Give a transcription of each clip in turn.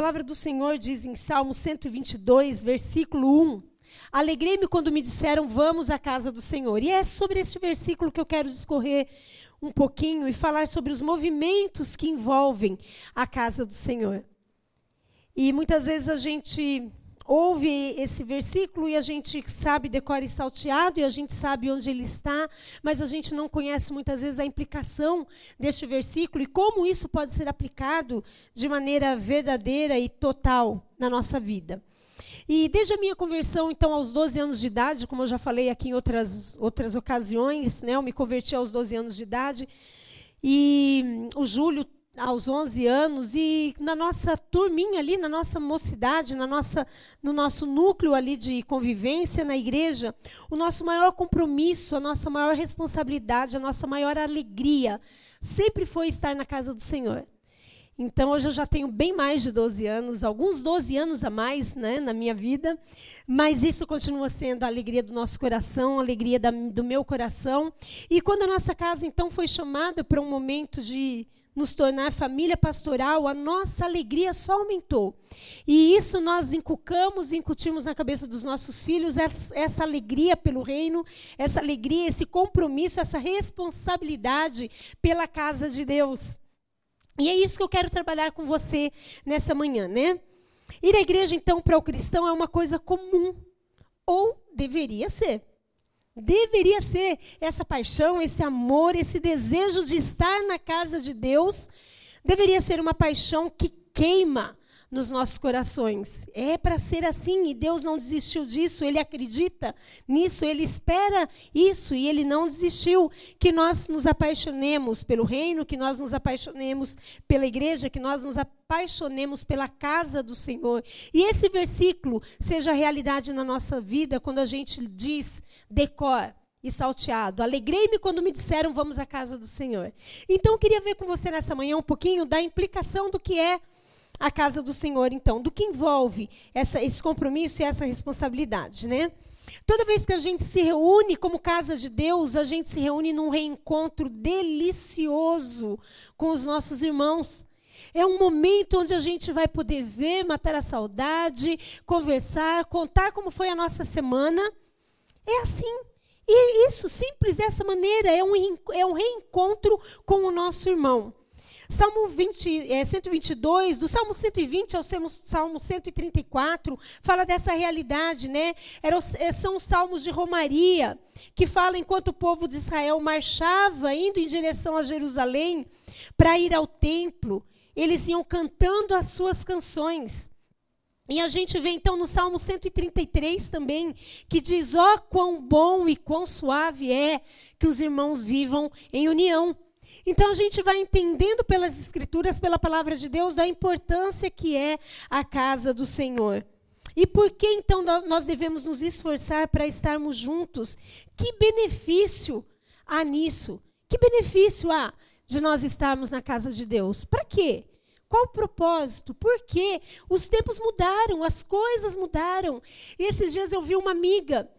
palavra do Senhor diz em Salmo 122, versículo 1: Alegrei-me quando me disseram, vamos à casa do Senhor. E é sobre este versículo que eu quero discorrer um pouquinho e falar sobre os movimentos que envolvem a casa do Senhor. E muitas vezes a gente ouve esse versículo e a gente sabe decora e salteado e a gente sabe onde ele está, mas a gente não conhece muitas vezes a implicação deste versículo e como isso pode ser aplicado de maneira verdadeira e total na nossa vida. E desde a minha conversão, então, aos 12 anos de idade, como eu já falei aqui em outras, outras ocasiões, né, eu me converti aos 12 anos de idade, e o Júlio aos 11 anos e na nossa turminha ali, na nossa mocidade, na nossa, no nosso núcleo ali de convivência na igreja, o nosso maior compromisso, a nossa maior responsabilidade, a nossa maior alegria sempre foi estar na casa do Senhor. Então, hoje eu já tenho bem mais de 12 anos, alguns 12 anos a mais né, na minha vida, mas isso continua sendo a alegria do nosso coração, a alegria da, do meu coração. E quando a nossa casa, então, foi chamada para um momento de nos tornar família pastoral, a nossa alegria só aumentou. E isso nós inculcamos e incutimos na cabeça dos nossos filhos, essa alegria pelo reino, essa alegria, esse compromisso, essa responsabilidade pela casa de Deus. E é isso que eu quero trabalhar com você nessa manhã, né? Ir à igreja, então, para o cristão é uma coisa comum. Ou deveria ser. Deveria ser essa paixão, esse amor, esse desejo de estar na casa de Deus. Deveria ser uma paixão que queima, nos nossos corações. É para ser assim e Deus não desistiu disso, ele acredita nisso, ele espera isso e ele não desistiu. Que nós nos apaixonemos pelo reino, que nós nos apaixonemos pela igreja, que nós nos apaixonemos pela casa do Senhor. E esse versículo seja realidade na nossa vida quando a gente diz decor e salteado. Alegrei-me quando me disseram vamos à casa do Senhor. Então eu queria ver com você nessa manhã um pouquinho da implicação do que é a casa do Senhor, então, do que envolve essa, esse compromisso e essa responsabilidade, né? Toda vez que a gente se reúne como casa de Deus, a gente se reúne num reencontro delicioso com os nossos irmãos. É um momento onde a gente vai poder ver, matar a saudade, conversar, contar como foi a nossa semana. É assim. E isso, simples dessa maneira, é um, é um reencontro com o nosso irmão. Salmo 20, é, 122, do Salmo 120 ao Salmo 134, fala dessa realidade, né? Era, é, são os salmos de Romaria, que fala enquanto o povo de Israel marchava, indo em direção a Jerusalém, para ir ao templo, eles iam cantando as suas canções. E a gente vê então no Salmo 133 também, que diz: Ó, oh, quão bom e quão suave é que os irmãos vivam em união. Então a gente vai entendendo pelas Escrituras, pela palavra de Deus, da importância que é a casa do Senhor. E por que então nós devemos nos esforçar para estarmos juntos? Que benefício há nisso? Que benefício há de nós estarmos na casa de Deus? Para quê? Qual o propósito? Por quê? Os tempos mudaram, as coisas mudaram. E esses dias eu vi uma amiga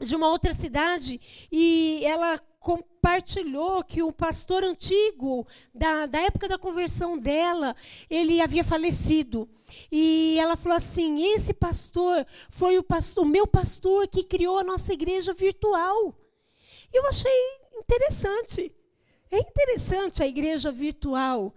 de uma outra cidade e ela compartilhou que o pastor antigo, da, da época da conversão dela, ele havia falecido. E ela falou assim: esse pastor foi o, pastor, o meu pastor que criou a nossa igreja virtual. E eu achei interessante. É interessante a igreja virtual.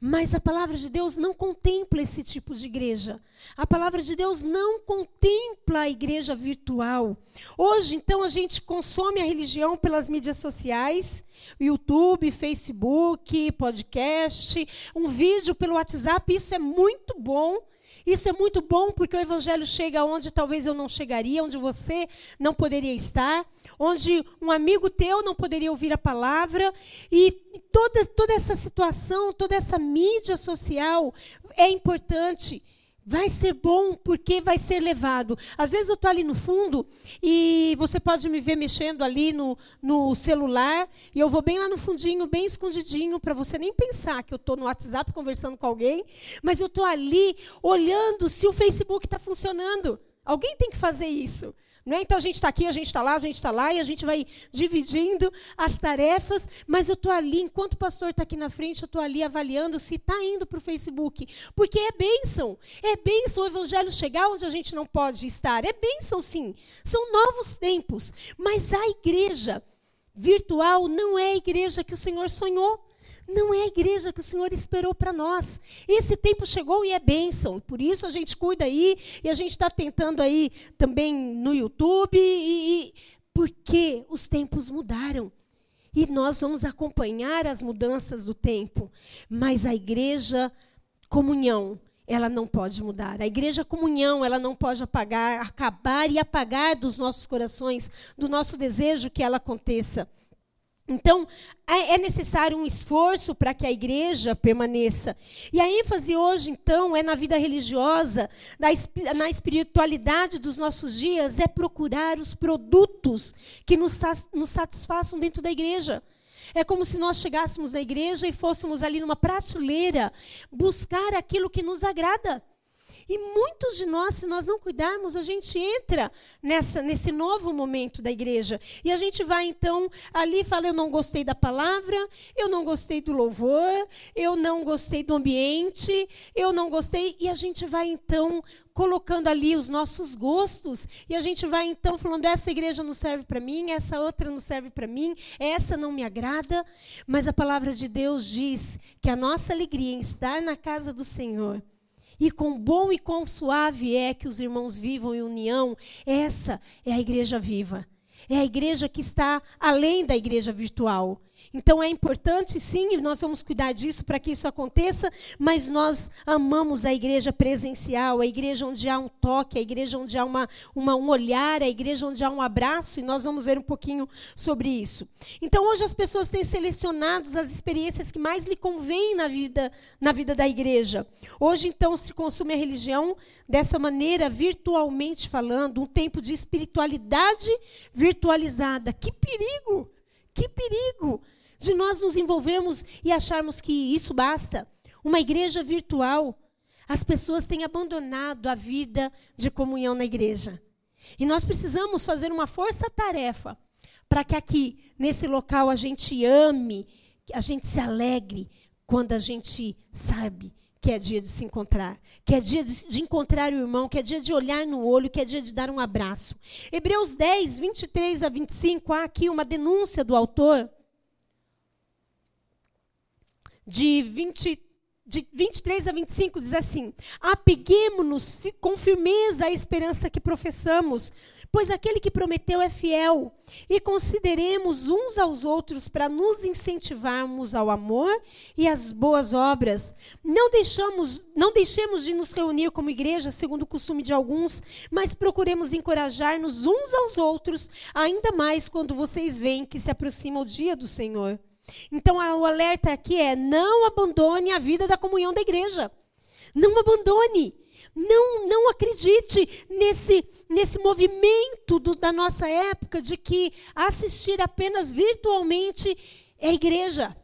Mas a palavra de Deus não contempla esse tipo de igreja. A palavra de Deus não contempla a igreja virtual. Hoje, então, a gente consome a religião pelas mídias sociais, YouTube, Facebook, podcast, um vídeo pelo WhatsApp. Isso é muito bom. Isso é muito bom porque o evangelho chega onde talvez eu não chegaria, onde você não poderia estar, onde um amigo teu não poderia ouvir a palavra. E toda, toda essa situação, toda essa mídia social é importante. Vai ser bom porque vai ser levado. Às vezes eu estou ali no fundo e você pode me ver mexendo ali no, no celular e eu vou bem lá no fundinho, bem escondidinho, para você nem pensar que eu estou no WhatsApp conversando com alguém, mas eu estou ali olhando se o Facebook está funcionando. Alguém tem que fazer isso É? Então a gente está aqui, a gente está lá, a gente está lá, e a gente vai dividindo as tarefas, mas eu estou ali, enquanto o pastor está aqui na frente, eu estou ali avaliando se está indo para o Facebook. Porque é bênção. É bênção o evangelho chegar onde a gente não pode estar. É bênção, sim. São novos tempos. Mas a igreja virtual não é a igreja que o Senhor sonhou. Não é a igreja que o Senhor esperou para nós. Esse tempo chegou e é bênção. Por isso a gente cuida aí e a gente está tentando aí também no YouTube. E, e, porque os tempos mudaram. E nós vamos acompanhar as mudanças do tempo. Mas a igreja comunhão, ela não pode mudar. A igreja comunhão, ela não pode apagar, acabar e apagar dos nossos corações, do nosso desejo que ela aconteça. Então, é, é necessário um esforço para que a igreja permaneça. E a ênfase hoje, então, é na vida religiosa, na espiritualidade dos nossos dias, é procurar os produtos que nos, satisfaçam dentro da igreja. É como se nós chegássemos à igreja e fôssemos ali numa prateleira buscar aquilo que nos agrada. E muitos de nós, se nós não cuidarmos, a gente entra nessa, nesse novo momento da igreja. E a gente vai, então, ali e fala: eu não gostei da palavra, eu não gostei do louvor, eu não gostei do ambiente, eu não gostei. E a gente vai, então, colocando ali os nossos gostos. E a gente vai, então, falando: essa igreja não serve para mim, essa outra não serve para mim, essa não me agrada. Mas a palavra de Deus diz que a nossa alegria em estar na casa do Senhor e quão bom e quão suave é que os irmãos vivam em união. Essa é a igreja viva. É a igreja que está além da igreja virtual. Então é importante, sim, nós vamos cuidar disso para que isso aconteça, mas nós amamos a igreja presencial, a igreja onde há um toque, a igreja onde há uma, uma, um olhar, a igreja onde há um abraço, e nós vamos ver um pouquinho sobre isso. Então hoje as pessoas têm selecionado as experiências que mais lhe convêm na vida, na vida da igreja. Hoje, então, se consome a religião dessa maneira, virtualmente falando, um tempo de espiritualidade virtualizada. Que perigo! Que perigo! de nós nos envolvermos e acharmos que isso basta. Uma igreja virtual. As pessoas têm abandonado a vida de comunhão na igreja. E nós precisamos fazer uma força-tarefa para que aqui, nesse local, a gente ame, a gente se alegre quando a gente sabe que é dia de se encontrar, que é dia de, de, encontrar o irmão, que é dia de olhar no olho, que é dia de dar um abraço. Hebreus 10, 23 a 25, há aqui uma denúncia do autor de 20 de 23 a 25 diz assim: Apeguemos-nos com firmeza à esperança que professamos, pois aquele que prometeu é fiel, e consideremos uns aos outros para nos incentivarmos ao amor e às boas obras. Não deixamos, não deixemos de nos reunir como igreja, segundo o costume de alguns, mas procuremos encorajar-nos uns aos outros, ainda mais quando vocês veem que se aproxima o dia do Senhor. Então, o alerta aqui é: não abandone a vida da comunhão da igreja. Não abandone. Não, não acredite nesse, nesse movimento do, da nossa época de que assistir apenas virtualmente é igreja.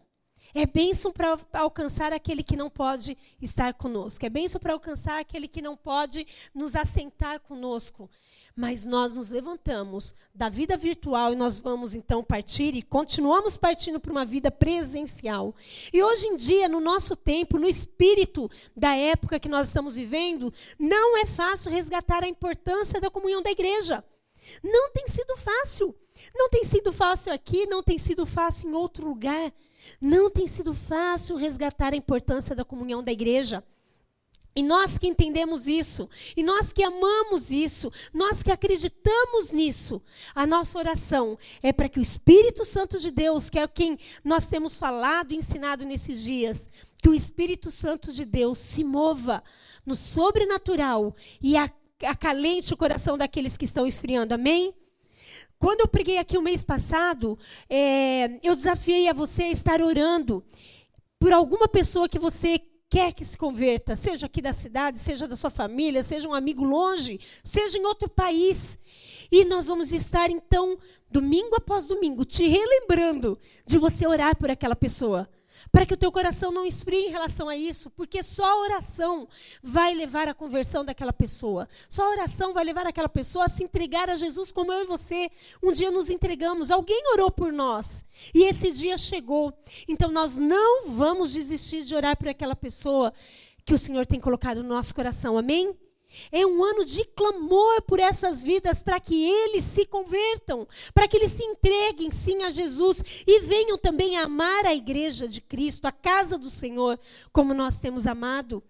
É bênção para alcançar aquele que não pode estar conosco. É bênção para alcançar aquele que não pode nos assentar conosco mas nós nos levantamos da vida virtual e nós vamos então partir e continuamos partindo para uma vida presencial. E hoje em dia, no nosso tempo, no espírito da época que nós estamos vivendo, não é fácil resgatar a importância da comunhão da igreja. Não tem sido fácil. Não tem sido fácil aqui, não tem sido fácil em outro lugar. Não tem sido fácil resgatar a importância da comunhão da igreja. E nós que entendemos isso, e nós que amamos isso, nós que acreditamos nisso, a nossa oração é para que o Espírito Santo de Deus, que é quem nós temos falado e ensinado nesses dias, que o Espírito Santo de Deus se mova no sobrenatural e acalente o coração daqueles que estão esfriando. Amém? Quando eu preguei aqui o mês passado, é, eu desafiei a você a estar orando por alguma pessoa que você quer que se converta, seja aqui da cidade, seja da sua família, seja um amigo longe, seja em outro país. E nós vamos estar, então, domingo após domingo, te relembrando de você orar por aquela pessoa. Para que o teu coração não esfrie em relação a isso, porque só a oração vai levar à conversão daquela pessoa. Só a oração vai levar aquela pessoa a se entregar a Jesus como eu e você um dia nos entregamos. Alguém orou por nós e esse dia chegou. Então nós não vamos desistir de orar por aquela pessoa que o Senhor tem colocado no nosso coração. Amém? É um ano de clamor por essas vidas para que eles se convertam, para que eles se entreguem sim a Jesus e venham também amar a igreja de Cristo, a casa do Senhor, como nós temos amado.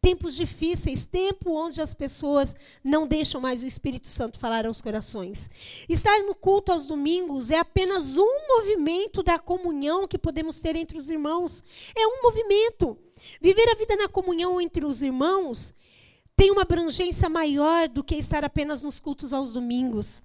Tempos difíceis, tempo onde as pessoas não deixam mais o Espírito Santo falar aos corações. Estar no culto aos domingos é apenas um movimento da comunhão que podemos ter entre os irmãos. É um movimento. Viver a vida na comunhão entre os irmãos tem uma abrangência maior do que estar apenas nos cultos aos domingos.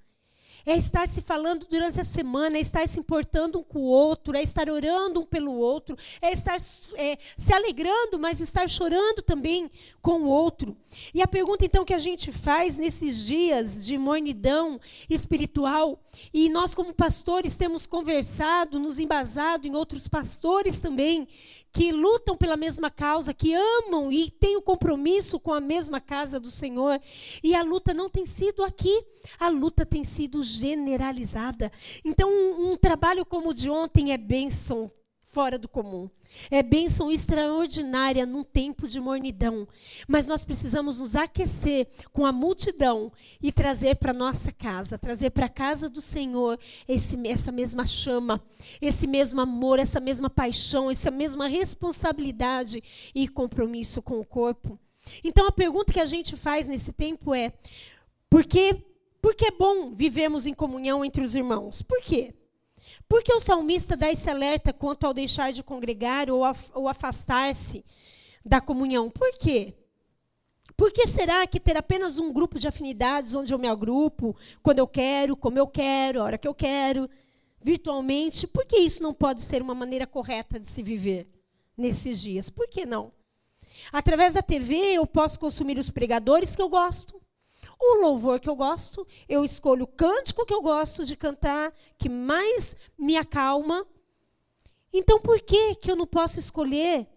É estar se falando durante a semana, é estar se importando um com o outro, é estar orando um pelo outro, é estar é, se alegrando, mas estar chorando também com o outro. E a pergunta então que a gente faz nesses dias de mornidão espiritual, e nós como pastores temos conversado, nos embasado em outros pastores também, que lutam pela mesma causa, que amam e têm o um compromisso com a mesma casa do Senhor. E a luta não tem sido aqui, a luta tem sido generalizada. Então, um, um trabalho como o de ontem é bênção fora do comum. É bênção extraordinária num tempo de mornidão. Mas nós precisamos nos aquecer com a multidão e trazer para nossa casa, trazer para a casa do Senhor esse, essa mesma chama, esse mesmo amor, essa mesma paixão, essa mesma responsabilidade e compromisso com o corpo. Então a pergunta que a gente faz nesse tempo é: por que, por que é bom vivermos em comunhão entre os irmãos? Por quê? Por que o salmista dá esse alerta quanto ao deixar de congregar ou, ou afastar-se da comunhão? Por quê? Por que será que ter apenas um grupo de afinidades onde eu me agrupo, quando eu quero, como eu quero, a hora que eu quero, virtualmente, por que isso não pode ser uma maneira correta de se viver nesses dias? Por que não? Através da TV eu posso consumir os pregadores que eu gosto, o louvor que eu gosto, eu escolho o cântico que eu gosto de cantar, que mais me acalma. Então, por que, que eu não posso escolher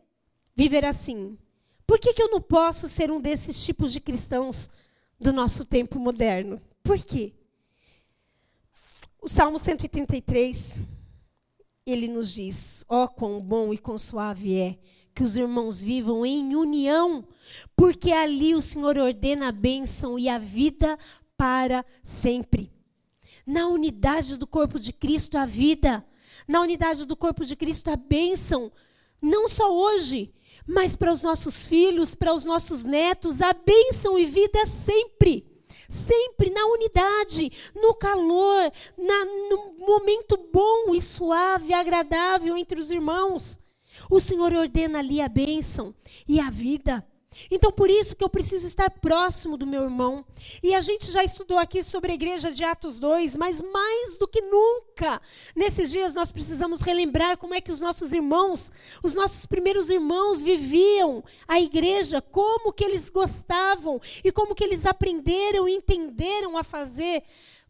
viver assim? Por que, que eu não posso ser um desses tipos de cristãos do nosso tempo moderno? Por quê? O Salmo 183, ele nos diz: ó, oh, quão bom e quão suave é que os irmãos vivam em união, porque ali o Senhor ordena a bênção e a vida para sempre. Na unidade do corpo de Cristo, a vida. Na unidade do corpo de Cristo, a bênção. Não só hoje, mas para os nossos filhos, para os nossos netos, a bênção e vida sempre. Sempre na unidade, no calor, na, no momento bom e suave, agradável entre os irmãos. O Senhor ordena ali a bênção e a vida. Então, por isso que eu preciso estar próximo do meu irmão. E a gente já estudou aqui sobre a igreja de Atos 2, mas mais do que nunca, nesses dias nós precisamos relembrar como é que os nossos irmãos, os nossos primeiros irmãos viviam a igreja, como que eles gostavam e como que eles aprenderam e entenderam a fazer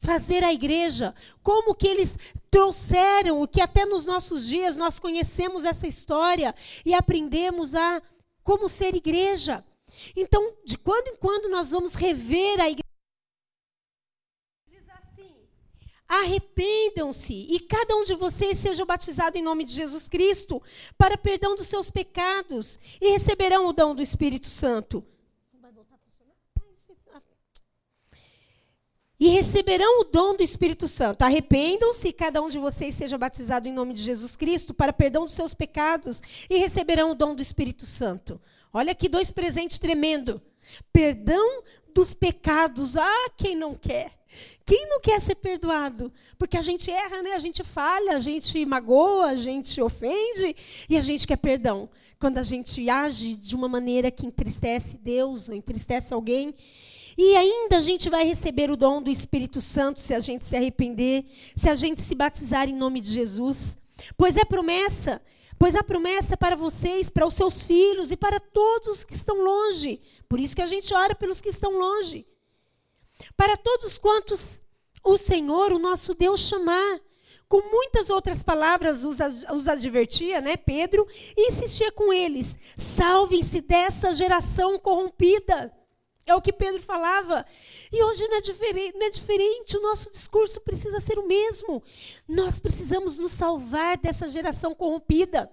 fazer a igreja, como que eles trouxeram, o que até nos nossos dias nós conhecemos essa história e aprendemos a como ser igreja. Então, de quando em quando nós vamos rever a igreja. Assim: Arrependam-se e cada um de vocês seja batizado em nome de Jesus Cristo para perdão dos seus pecados e receberão o dom do Espírito Santo. E receberão o dom do Espírito Santo. Arrependam-se, cada um de vocês seja batizado em nome de Jesus Cristo para perdão dos seus pecados e receberão o dom do Espírito Santo. Olha aqui dois presentes tremendo. Perdão dos pecados. Ah, quem não quer? Quem não quer ser perdoado? Porque a gente erra, né? A gente falha, a gente magoa, a gente ofende e a gente quer perdão. Quando a gente age de uma maneira que entristece Deus ou entristece alguém, e ainda a gente vai receber o dom do Espírito Santo se a gente se arrepender, se a gente se batizar em nome de Jesus. Pois é promessa, pois há promessa para vocês, para os seus filhos e para todos que estão longe. Por isso que a gente ora pelos que estão longe. Para todos quantos o Senhor, o nosso Deus, chamar. com muitas outras palavras, os, os advertia, né, Pedro, e insistia com eles: salvem-se dessa geração corrompida. É o que Pedro falava. E hoje não é, diferente, não é diferente, o nosso discurso precisa ser o mesmo. Nós precisamos nos salvar dessa geração corrompida.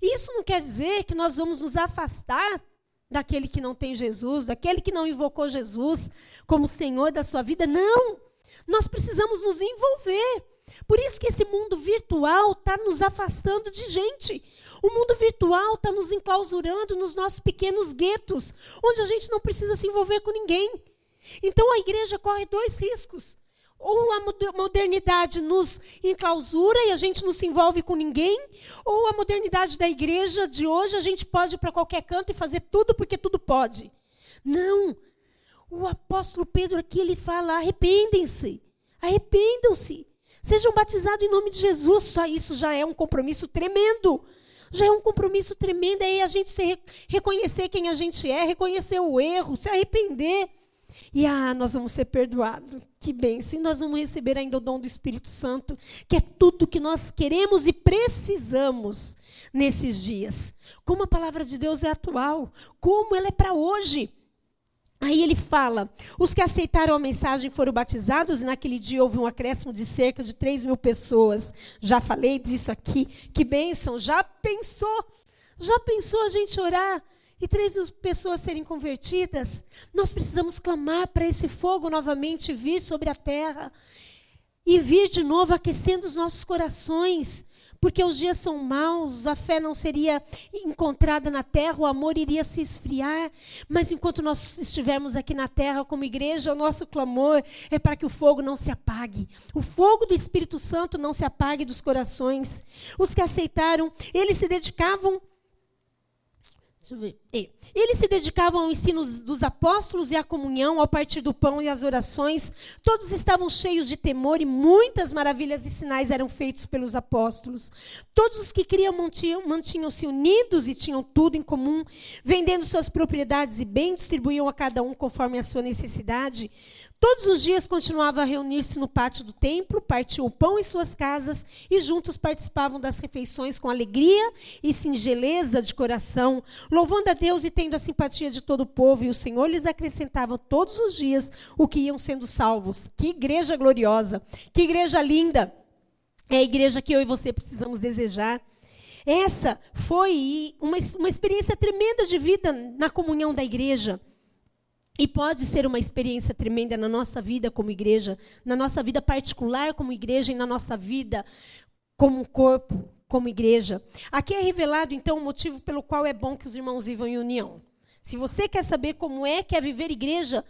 Isso não quer dizer que nós vamos nos afastar daquele que não tem Jesus, daquele que não invocou Jesus como Senhor da sua vida. Não! Nós precisamos nos envolver. Por isso que esse mundo virtual está nos afastando de gente. O mundo virtual está nos enclausurando nos nossos pequenos guetos, onde a gente não precisa se envolver com ninguém. Então a igreja corre dois riscos. Ou a modernidade nos enclausura e a gente não se envolve com ninguém, ou a modernidade da igreja de hoje a gente pode ir para qualquer canto e fazer tudo porque tudo pode. Não. O apóstolo Pedro aqui ele fala: arrependem-se, arrependam-se, sejam batizados em nome de Jesus. Só isso já é um compromisso tremendo. Já é um compromisso tremendo. Aí a gente se reconhecer quem a gente é, reconhecer o erro, se arrepender. E ah, nós vamos ser perdoados. Que bênção. E nós vamos receber ainda o dom do Espírito Santo, que é tudo que nós queremos e precisamos nesses dias. Como a palavra de Deus é atual, como ela é para hoje. Aí ele fala: os que aceitaram a mensagem foram batizados, e naquele dia houve um acréscimo de cerca de 3 mil pessoas. Já falei disso aqui. Que bênção! Já pensou? Já pensou a gente orar e 3 mil pessoas serem convertidas? Nós precisamos clamar para esse fogo novamente vir sobre a terra e vir de novo aquecendo os nossos corações porque os dias são maus, a fé não seria encontrada na terra, o amor iria se esfriar. Mas enquanto nós estivermos aqui na terra como igreja, o nosso clamor é para que o fogo não se apague. O fogo do Espírito Santo não se apague dos corações. Os que aceitaram, eles se dedicavam. Eles se dedicavam ao ensino dos apóstolos e à comunhão, ao partir do pão e às orações. Todos estavam cheios de temor e muitas maravilhas e sinais eram feitos pelos apóstolos. Todos os que criam mantinham-se unidos e tinham tudo em comum, vendendo suas propriedades e bens, distribuíam a cada um conforme a sua necessidade. Todos os dias continuava a reunir-se no pátio do templo, partiam o pão em suas casas e juntos participavam das refeições com alegria e singeleza de coração, louvando a Deus e tendo a simpatia de todo o povo. E o Senhor lhes acrescentava todos os dias o que iam sendo salvos. Que igreja gloriosa! Que igreja linda! É a igreja que eu e você precisamos desejar. Essa foi uma, uma experiência tremenda de vida na comunhão da igreja. E pode ser uma experiência tremenda na nossa vida como igreja, na nossa vida particular como igreja e na nossa vida como corpo, como igreja. Aqui é revelado, então, o motivo pelo qual é bom que os irmãos vivam em união. Se você quer saber como é que é viver igreja,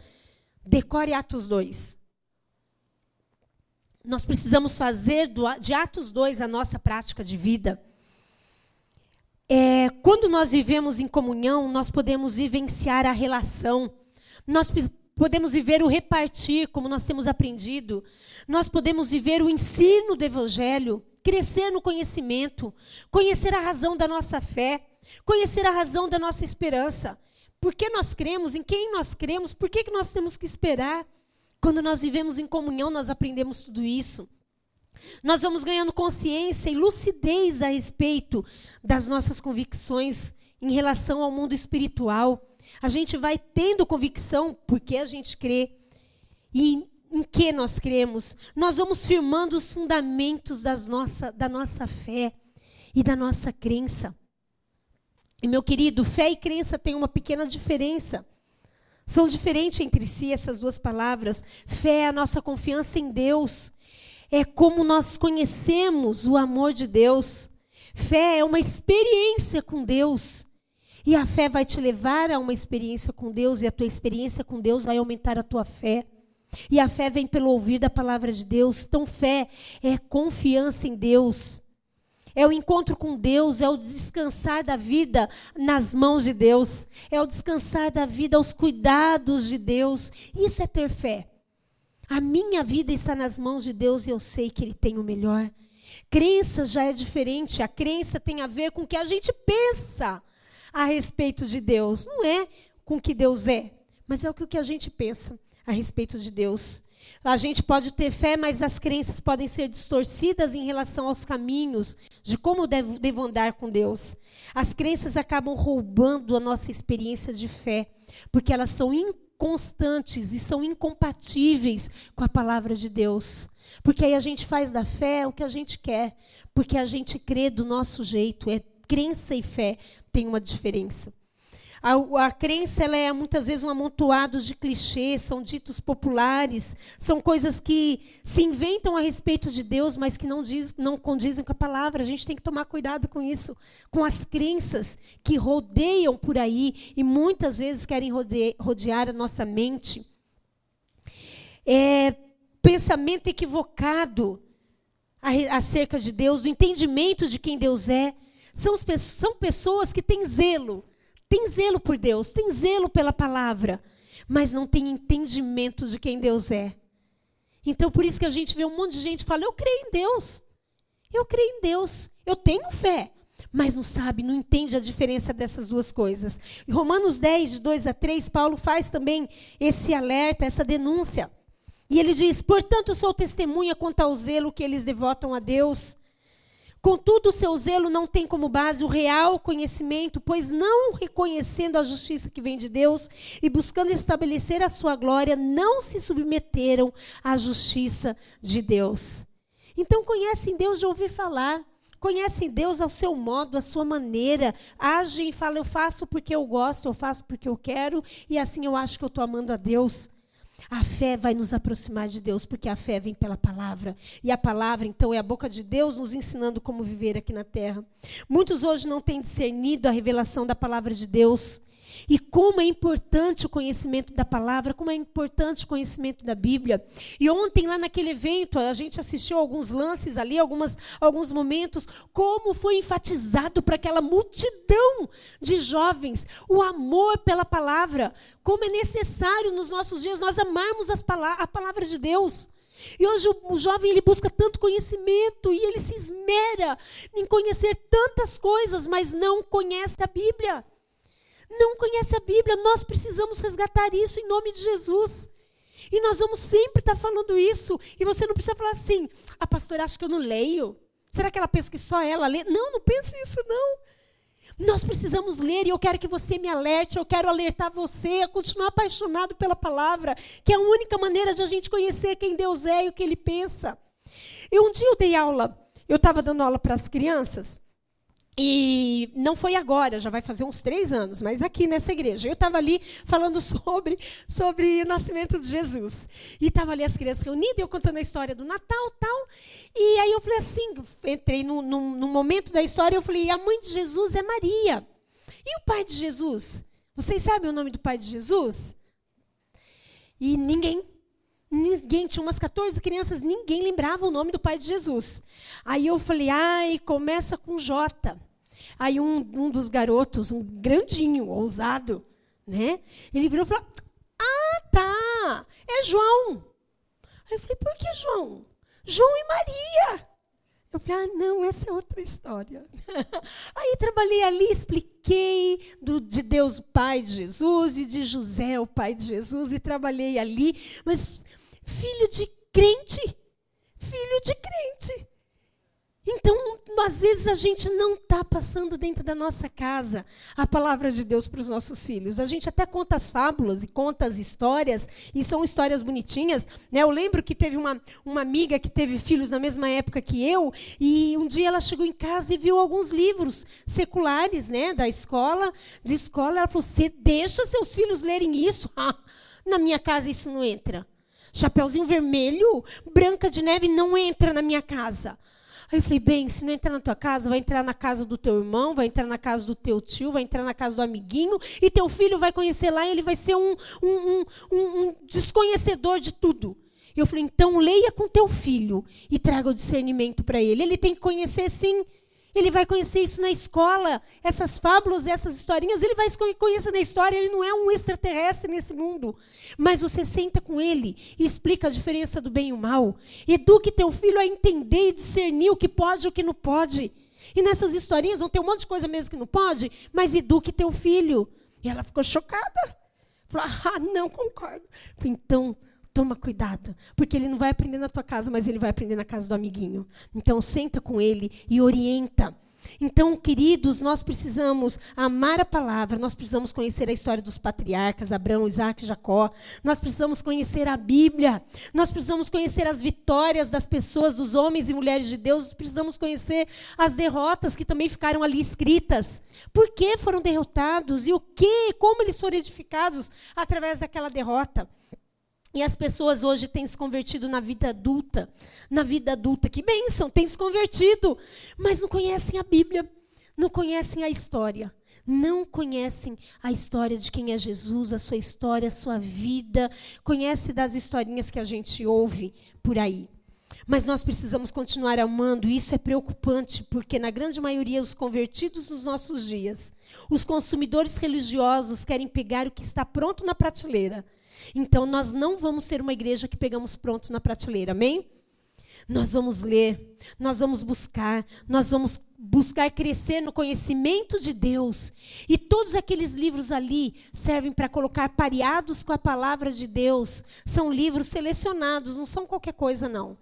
decore Atos 2. Nós precisamos fazer de Atos 2 a nossa prática de vida. É, quando nós vivemos em comunhão, nós podemos vivenciar a relação nós podemos viver o repartir, como nós temos aprendido. Nós podemos viver o ensino do Evangelho, crescer no conhecimento, conhecer a razão da nossa fé, conhecer a razão da nossa esperança. Por que nós cremos? Em quem nós cremos? Por que, que nós temos que esperar? Quando nós vivemos em comunhão, nós aprendemos tudo isso. Nós vamos ganhando consciência e lucidez a respeito das nossas convicções em relação ao mundo espiritual. A gente vai tendo convicção porque a gente crê e em que nós cremos. Nós vamos firmando os fundamentos das nossa, da nossa fé e da nossa crença. E, meu querido, fé e crença têm uma pequena diferença. São diferentes entre si essas duas palavras. Fé é a nossa confiança em Deus. É como nós conhecemos o amor de Deus. Fé é uma experiência com Deus. E a fé vai te levar a uma experiência com Deus, e a tua experiência com Deus vai aumentar a tua fé. E a fé vem pelo ouvir da palavra de Deus. Então, fé é confiança em Deus. É o encontro com Deus, é o descansar da vida nas mãos de Deus, é o descansar da vida aos cuidados de Deus. Isso é ter fé. A minha vida está nas mãos de Deus e eu sei que Ele tem o melhor. Crença já é diferente. A crença tem a ver com o que a gente pensa a respeito de Deus. Não é com o que Deus é, mas é o que a gente pensa a respeito de Deus. A gente pode ter fé, mas as crenças podem ser distorcidas em relação aos caminhos de como devo, devo andar com Deus. As crenças acabam roubando a nossa experiência de fé, porque elas são inconstantes e são incompatíveis com a palavra de Deus. Porque aí a gente faz da fé o que a gente quer, porque a gente crê do nosso jeito. É crença e fé tem uma diferença. A, a crença ela é muitas vezes um amontoado de clichês, são ditos populares, são coisas que se inventam a respeito de Deus, mas que não, diz, não condizem com a palavra. A gente tem que tomar cuidado com isso, com as crenças que rodeiam por aí e muitas vezes querem rodear, rodear a nossa mente. É, pensamento equivocado acerca de Deus, o entendimento de quem Deus é. São, são pessoas que têm zelo tem zelo por Deus, tem zelo pela palavra, mas não tem entendimento de quem Deus é. Então, por isso que a gente vê um monte de gente falando: Eu creio em Deus. Eu creio em Deus. Eu tenho fé. Mas não sabe, não entende a diferença dessas duas coisas. Em Romanos 10, de 2 a 3, Paulo faz também esse alerta, essa denúncia. E ele diz: Portanto, sou testemunha quanto ao zelo que eles devotam a Deus. Contudo, seu zelo não tem como base o real conhecimento, pois não reconhecendo a justiça que vem de Deus e buscando estabelecer a sua glória, não se submeteram à justiça de Deus. Então, conhecem Deus de ouvir falar, conhecem Deus ao seu modo, à sua maneira, agem e falam: eu faço porque eu gosto, eu faço porque eu quero, e assim eu acho que eu estou amando a Deus. A fé vai nos aproximar de Deus, porque a fé vem pela palavra. E a palavra, então, é a boca de Deus nos ensinando como viver aqui na terra. Muitos hoje não têm discernido a revelação da palavra de Deus. E como é importante o conhecimento da palavra, como é importante o conhecimento da Bíblia. E ontem, lá naquele evento, a gente assistiu alguns lances ali, algumas, alguns momentos, como foi enfatizado para aquela multidão de jovens o amor pela palavra. Como é necessário nos nossos dias nós amarmos as pala a palavra de Deus. E hoje o, jovem ele busca tanto conhecimento e ele se esmera em conhecer tantas coisas, mas não conhece a Bíblia não conhece a Bíblia. Nós precisamos resgatar isso em nome de Jesus. E nós vamos sempre estar falando isso. E você não precisa falar assim: a pastora acha que eu não leio. Será que ela pensa que só ela lê? Não, não pense isso, não. Nós precisamos ler e eu quero que você me alerte, eu quero alertar você a continuar apaixonado pela palavra, que é a única maneira de a gente conhecer quem Deus é e o que Ele pensa. E um dia eu dei aula, eu estava dando aula para as crianças, e não foi agora, já vai fazer uns três anos, mas aqui nessa igreja. Eu estava ali falando sobre, sobre o nascimento de Jesus. E estava ali as crianças reunidas, eu contando a história do Natal tal. E aí eu falei assim, entrei no, no, momento da história, eu falei, a mãe de Jesus é Maria. E o pai de Jesus? Vocês sabem o nome do pai de Jesus? E ninguém Ninguém, tinha umas 14 crianças, ninguém lembrava o nome do pai de Jesus. Aí eu falei, ai, começa com J. Aí um, um dos garotos, um grandinho, ousado, né? Ele virou e falou, ah, tá, é João. Aí eu falei, por que João? João e Maria. Eu falei, ah, não, essa é outra história. Aí trabalhei ali, expliquei do, de Deus, o Pai de Jesus, e de José, o Pai de Jesus, e trabalhei ali. Mas filho de crente. Filho de crente. Então, às vezes a gente não está passando dentro da nossa casa a palavra de Deus para os nossos filhos. A gente até conta as fábulas e conta as histórias, e são histórias bonitinhas. Né? Eu lembro que teve uma, uma amiga que teve filhos na mesma época que eu, e um dia ela chegou em casa e viu alguns livros seculares né, da escola, de escola. Ela falou: Você deixa seus filhos lerem isso? Ah, na minha casa isso não entra. Chapeuzinho vermelho, Branca de Neve não entra na minha casa. Aí eu falei, bem, se não entrar na tua casa, vai entrar na casa do teu irmão, vai entrar na casa do teu tio, vai entrar na casa do amiguinho, e teu filho vai conhecer lá e ele vai ser um, um, um, um desconhecedor de tudo. Eu falei, então leia com teu filho e traga o discernimento para ele. Ele tem que conhecer, sim, ele vai conhecer isso na escola, essas fábulas, essas historinhas, ele vai conhecer na história, ele não é um extraterrestre nesse mundo. Mas você senta com ele e explica a diferença do bem e o mal. Eduque teu filho a entender e discernir o que pode e o que não pode. E nessas historinhas vão ter um monte de coisa mesmo que não pode, mas eduque teu filho. E ela ficou chocada. Falou, ah, não concordo. Falei, então, Toma cuidado, porque ele não vai aprender na tua casa, mas ele vai aprender na casa do amiguinho. Então senta com ele e orienta. Então, queridos, nós precisamos amar a palavra, nós precisamos conhecer a história dos patriarcas, Abraão, Isaac Jacó, nós precisamos conhecer a Bíblia, nós precisamos conhecer as vitórias das pessoas, dos homens e mulheres de Deus, nós precisamos conhecer as derrotas que também ficaram ali escritas. Por que foram derrotados e o que, como eles foram edificados através daquela derrota. E as pessoas hoje têm se convertido na vida adulta. Na vida adulta, que bênção, têm se convertido. Mas não conhecem a Bíblia, não conhecem a história. Não conhecem a história de quem é Jesus, a sua história, a sua vida. Conhece das historinhas que a gente ouve por aí. Mas nós precisamos continuar amando, e isso é preocupante, porque na grande maioria os convertidos nos nossos dias, os consumidores religiosos querem pegar o que está pronto na prateleira então, nós não vamos ser uma igreja que pegamos prontos na prateleira, amém? Nós vamos ler, nós vamos buscar, nós vamos buscar crescer no conhecimento de Deus. E todos aqueles livros ali servem para colocar pareados com a palavra de Deus. São livros selecionados, não são qualquer coisa, não.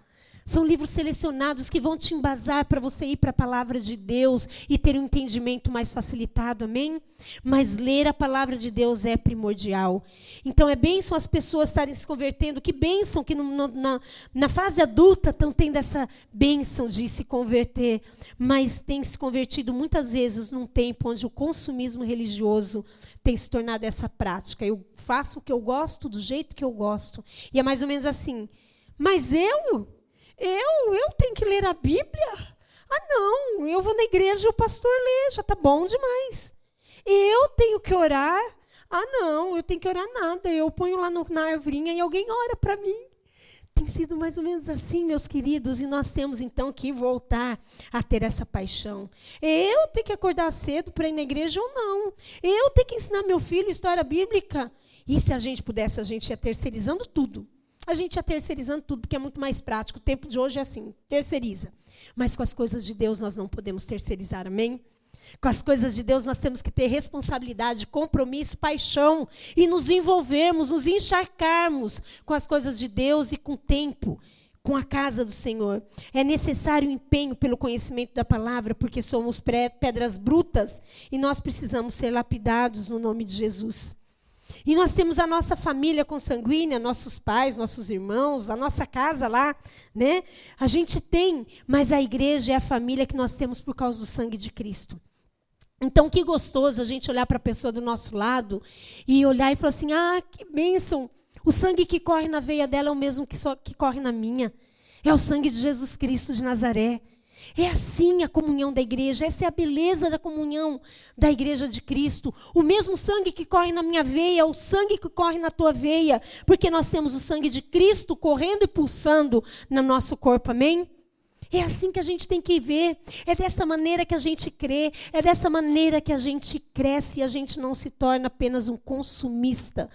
São livros selecionados que vão te embasar para você ir para a palavra de Deus e ter um entendimento mais facilitado, amém? Mas ler a palavra de Deus é primordial. Então é bênção as pessoas estarem se convertendo. Que bênção que no, no, na, na fase adulta estão tendo essa bênção de se converter. Mas tem se convertido muitas vezes num tempo onde o consumismo religioso tem se tornado essa prática. Eu faço o que eu gosto do jeito que eu gosto. E é mais ou menos assim. Mas eu eu, eu tenho que ler a Bíblia? Ah, não, eu vou na igreja e o pastor lê, já está bom demais. Eu tenho que orar? Ah, não, eu tenho que orar nada. Eu ponho lá no, na arvorinha e alguém ora para mim. Tem sido mais ou menos assim, meus queridos, e nós temos então que voltar a ter essa paixão. Eu tenho que acordar cedo para ir na igreja ou não? Eu tenho que ensinar meu filho história bíblica? E se a gente pudesse, a gente ia terceirizando tudo a gente ia terceirizando tudo, porque é muito mais prático. O tempo de hoje é assim, terceiriza. Mas com as coisas de Deus nós não podemos terceirizar, amém? Com as coisas de Deus nós temos que ter responsabilidade, compromisso, paixão e nos envolvermos, nos encharcarmos com as coisas de Deus e com o tempo, com a casa do Senhor. É necessário empenho pelo conhecimento da palavra, porque somos pedras brutas e nós precisamos ser lapidados no nome de Jesus. E nós temos a nossa família consanguínea, nossos pais, nossos irmãos, a nossa casa lá, né? A gente tem, mas a igreja é a família que nós temos por causa do sangue de Cristo. Então, que gostoso a gente olhar para a pessoa do nosso lado e olhar e falar assim: ah, que bênção! O sangue que corre na veia dela é o mesmo que, só, que corre na minha. É o sangue de Jesus Cristo de Nazaré. É assim a comunhão da igreja, essa é a beleza da comunhão da igreja de Cristo. O mesmo sangue que corre na minha veia, o sangue que corre na tua veia, porque nós temos o sangue de Cristo correndo e pulsando no nosso corpo, amém? É assim que a gente tem que ver, é dessa maneira que a gente crê, é dessa maneira que a gente cresce e a gente não se torna apenas um consumista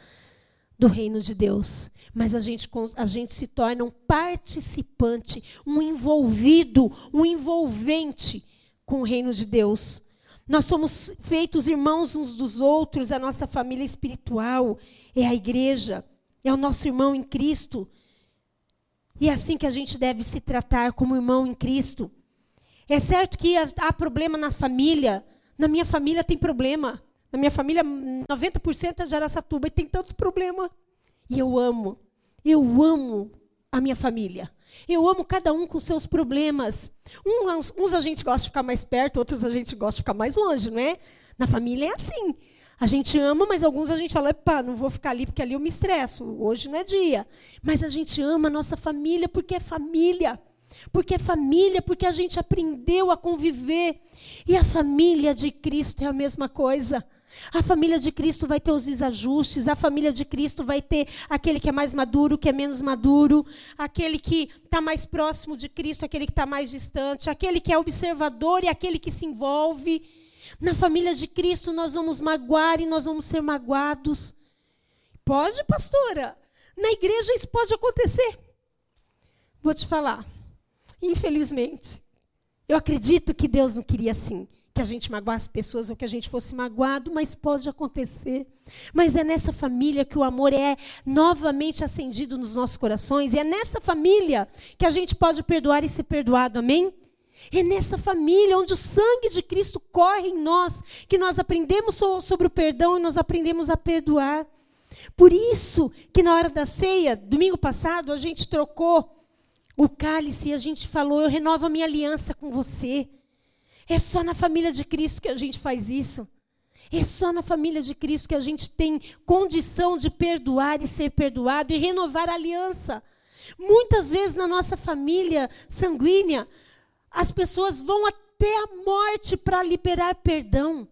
do reino de Deus, mas a gente, a gente se torna um participante, um envolvido, um envolvente com o reino de Deus. Nós somos feitos irmãos uns dos outros, a nossa família espiritual é a igreja, é o nosso irmão em Cristo. E é assim que a gente deve se tratar como irmão em Cristo. É certo que há problema na família, na minha família tem problema. Na minha família, 90% é de Araçatuba e tem tanto problema. E eu amo. Eu amo a minha família. Eu amo cada um com seus problemas. Uns, uns, a gente gosta de ficar mais perto, outros a gente gosta de ficar mais longe, não é? Na família é assim. A gente ama, mas alguns a gente fala, pá, não vou ficar ali porque ali eu me estresso. Hoje não é dia. Mas a gente ama a nossa família porque é família. Porque é família, porque a gente aprendeu a conviver. E a família de Cristo é a mesma coisa. A família de Cristo vai ter os desajustes, a família de Cristo vai ter aquele que é mais maduro, que é menos maduro, aquele que está mais próximo de Cristo, aquele que está mais distante, aquele que é observador e aquele que se envolve. Na família de Cristo nós vamos magoar e nós vamos ser magoados. Pode, pastora? Na igreja isso pode acontecer. Vou te falar. Infelizmente, eu acredito que Deus não queria assim que a gente magoasse pessoas ou que a gente fosse magoado, mas pode acontecer. Mas é nessa família que o amor é novamente acendido nos nossos corações, e é nessa família que a gente pode perdoar e ser perdoado, amém? É nessa família onde o sangue de Cristo corre em nós que nós aprendemos sobre o perdão e nós aprendemos a perdoar. Por isso que na hora da ceia, domingo passado, a gente trocou o cálice e a gente falou: Eu renovo a minha aliança com você. É só na família de Cristo que a gente faz isso. É só na família de Cristo que a gente tem condição de perdoar e ser perdoado e renovar a aliança. Muitas vezes na nossa família sanguínea, as pessoas vão até a morte para liberar perdão.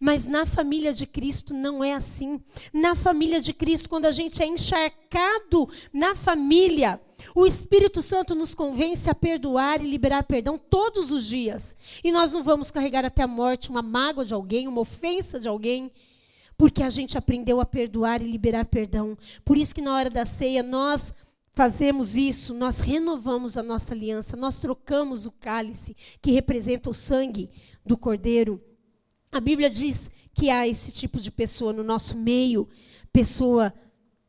Mas na família de Cristo não é assim. Na família de Cristo, quando a gente é encharcado na família, o Espírito Santo nos convence a perdoar e liberar perdão todos os dias. E nós não vamos carregar até a morte uma mágoa de alguém, uma ofensa de alguém, porque a gente aprendeu a perdoar e liberar perdão. Por isso que na hora da ceia nós fazemos isso, nós renovamos a nossa aliança, nós trocamos o cálice que representa o sangue do Cordeiro. A Bíblia diz que há esse tipo de pessoa no nosso meio, pessoa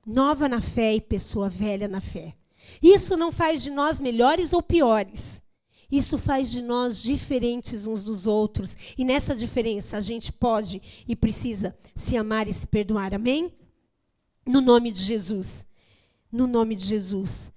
nova na fé e pessoa velha na fé. Isso não faz de nós melhores ou piores. Isso faz de nós diferentes uns dos outros. E nessa diferença a gente pode e precisa se amar e se perdoar. Amém? No nome de Jesus. No nome de Jesus.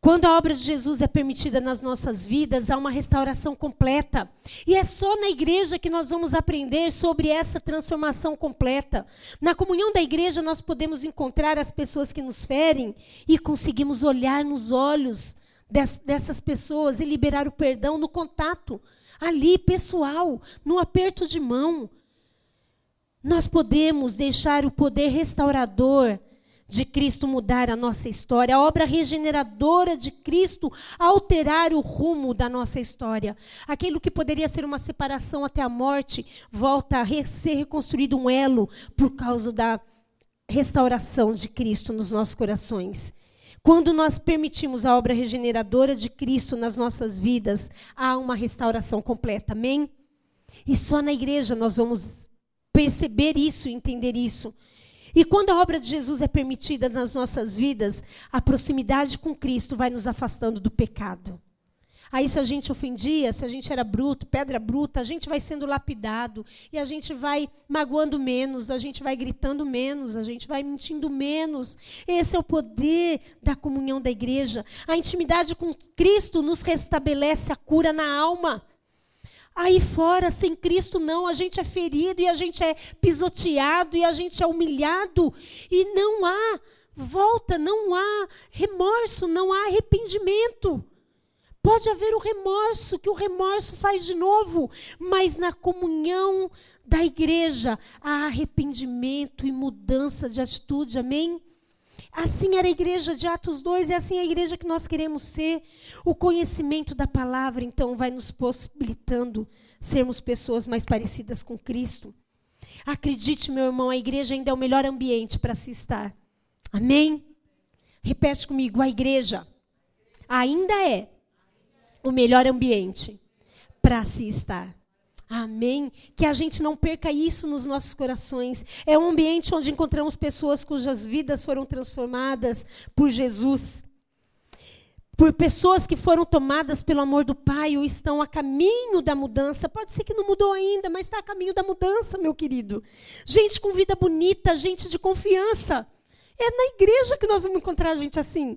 Quando a obra de Jesus é permitida nas nossas vidas, há uma restauração completa. E é só na igreja que nós vamos aprender sobre essa transformação completa. Na comunhão da igreja, nós podemos encontrar as pessoas que nos ferem e conseguimos olhar nos olhos dessas pessoas e liberar o perdão no contato, ali, pessoal, no aperto de mão. Nós podemos deixar o poder restaurador de Cristo mudar a nossa história, a obra regeneradora de Cristo alterar o rumo da nossa história. Aquilo que poderia ser uma separação até a morte, volta a ser reconstruído um elo por causa da restauração de Cristo nos nossos corações. Quando nós permitimos a obra regeneradora de Cristo nas nossas vidas, há uma restauração completa. Amém? E só na igreja nós vamos perceber isso, entender isso. E quando a obra de Jesus é permitida nas nossas vidas, a proximidade com Cristo vai nos afastando do pecado. Aí, se a gente ofendia, se a gente era bruto, pedra bruta, a gente vai sendo lapidado e a gente vai magoando menos, a gente vai gritando menos, a gente vai mentindo menos. Esse é o poder da comunhão da igreja. A intimidade com Cristo nos restabelece a cura na alma. Aí fora, sem Cristo, não, a gente é ferido e a gente é pisoteado e a gente é humilhado e não há volta, não há remorso, não há arrependimento. Pode haver o remorso, que o remorso faz de novo, mas na comunhão da igreja há arrependimento e mudança de atitude, amém? Assim era a igreja de Atos 2 e assim é a igreja que nós queremos ser. O conhecimento da palavra, então, vai nos possibilitando sermos pessoas mais parecidas com Cristo. Acredite, meu irmão, a igreja ainda é o melhor ambiente para se estar. Amém? Repete comigo: a igreja ainda é o melhor ambiente para se estar. Amém? Que a gente não perca isso nos nossos corações. É um ambiente onde encontramos pessoas cujas vidas foram transformadas por Jesus. Por pessoas que foram tomadas pelo amor do Pai ou estão a caminho da mudança. Pode ser que não mudou ainda, mas está a caminho da mudança, meu querido. Gente com vida bonita, gente de confiança. É na igreja que nós vamos encontrar gente assim.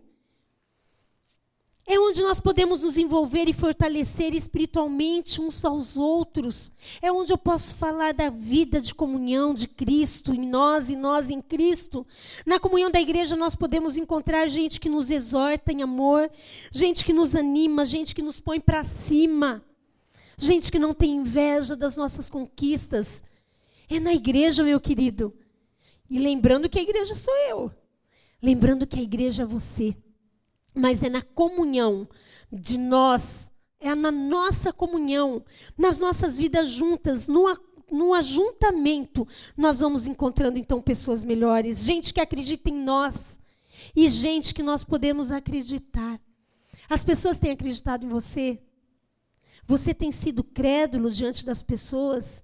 É onde nós podemos nos envolver e fortalecer espiritualmente uns aos outros. É onde eu posso falar da vida de comunhão de Cristo em nós e nós em Cristo. Na comunhão da igreja nós podemos encontrar gente que nos exorta em amor, gente que nos anima, gente que nos põe para cima, gente que não tem inveja das nossas conquistas. É na igreja, meu querido. E lembrando que a igreja sou eu. Lembrando que a igreja é você mas é na comunhão de nós, é na nossa comunhão, nas nossas vidas juntas, no, no ajuntamento, nós vamos encontrando então pessoas melhores, gente que acredita em nós e gente que nós podemos acreditar. As pessoas têm acreditado em você? Você tem sido crédulo diante das pessoas?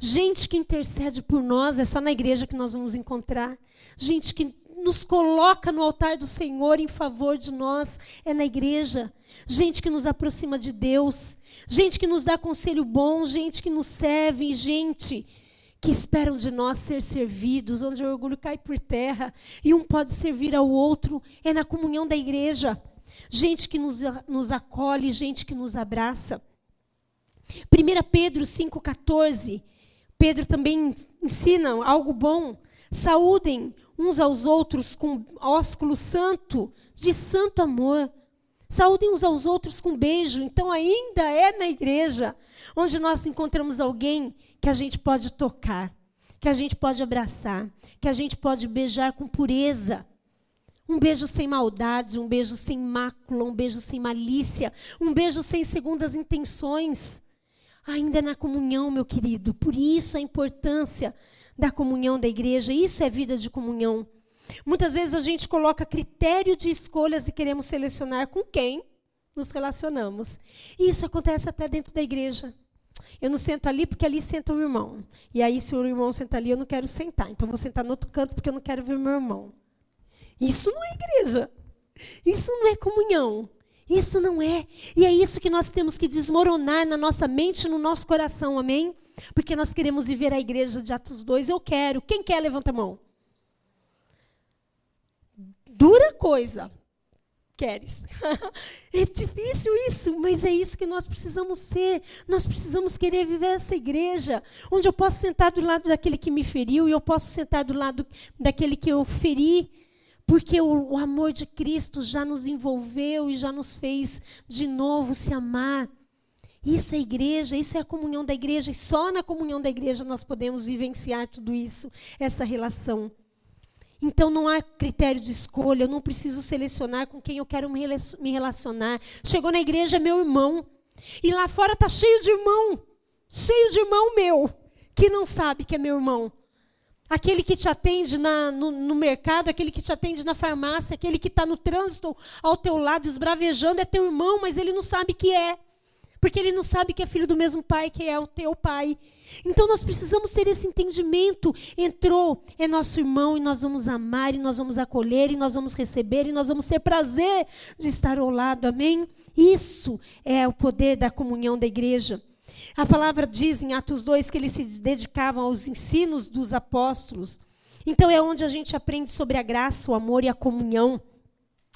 Gente que intercede por nós, é só na igreja que nós vamos encontrar. Gente que nos coloca no altar do Senhor em favor de nós, é na igreja. Gente que nos aproxima de Deus, gente que nos dá conselho bom, gente que nos serve, gente que esperam de nós ser servidos, onde o orgulho cai por terra e um pode servir ao outro, é na comunhão da igreja. Gente que nos, nos acolhe, gente que nos abraça. 1 Pedro 5,14, Pedro também ensina algo bom. Saúdem uns aos outros com ósculo santo, de santo amor. Saúdem uns aos outros com beijo. Então, ainda é na igreja onde nós encontramos alguém que a gente pode tocar, que a gente pode abraçar, que a gente pode beijar com pureza. Um beijo sem maldade, um beijo sem mácula, um beijo sem malícia, um beijo sem segundas intenções. Ainda é na comunhão, meu querido. Por isso a importância da comunhão da igreja. Isso é vida de comunhão. Muitas vezes a gente coloca critério de escolhas e queremos selecionar com quem nos relacionamos. E isso acontece até dentro da igreja. Eu não sento ali porque ali senta o irmão. E aí, se o irmão senta ali, eu não quero sentar. Então, vou sentar no outro canto porque eu não quero ver meu irmão. Isso não é igreja. Isso não é comunhão. Isso não é. E é isso que nós temos que desmoronar na nossa mente e no nosso coração, amém? Porque nós queremos viver a igreja de Atos 2. Eu quero. Quem quer, levanta a mão. Dura coisa queres. é difícil isso, mas é isso que nós precisamos ser. Nós precisamos querer viver essa igreja, onde eu posso sentar do lado daquele que me feriu e eu posso sentar do lado daquele que eu feri, porque o, o amor de Cristo já nos envolveu e já nos fez de novo se amar. Isso é igreja, isso é a comunhão da igreja, e só na comunhão da igreja nós podemos vivenciar tudo isso, essa relação. Então não há critério de escolha, eu não preciso selecionar com quem eu quero me relacionar. Chegou na igreja, é meu irmão. E lá fora está cheio de irmão, cheio de irmão meu, que não sabe que é meu irmão. Aquele que te atende na, no, no, mercado, aquele que te atende na farmácia, aquele que está no trânsito ao teu lado, esbravejando, é teu irmão, mas ele não sabe que é. Porque ele não sabe que é filho do mesmo pai, que é o teu pai. Então nós precisamos ter esse entendimento. Entrou, é nosso irmão e nós vamos amar, e nós vamos acolher, e nós vamos receber, e nós vamos ter prazer de estar ao lado. Amém? Isso é o poder da comunhão da igreja. A palavra diz em Atos 2 que eles se dedicavam aos ensinos dos apóstolos. Então é onde a gente aprende sobre a graça, o amor e a comunhão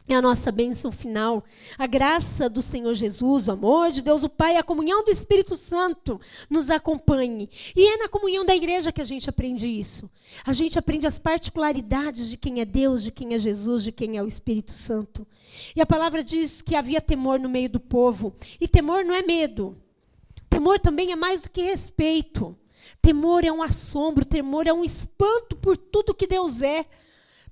é a nossa bênção final. A graça do Senhor Jesus, o amor de Deus, o Pai, a comunhão do Espírito Santo nos acompanhe. E é na comunhão da igreja que a gente aprende isso. A gente aprende as particularidades de quem é Deus, de quem é Jesus, de quem é o Espírito Santo. E a palavra diz que havia temor no meio do povo. E temor não é medo. Temor também é mais do que respeito. Temor é um assombro, temor é um espanto por tudo que Deus é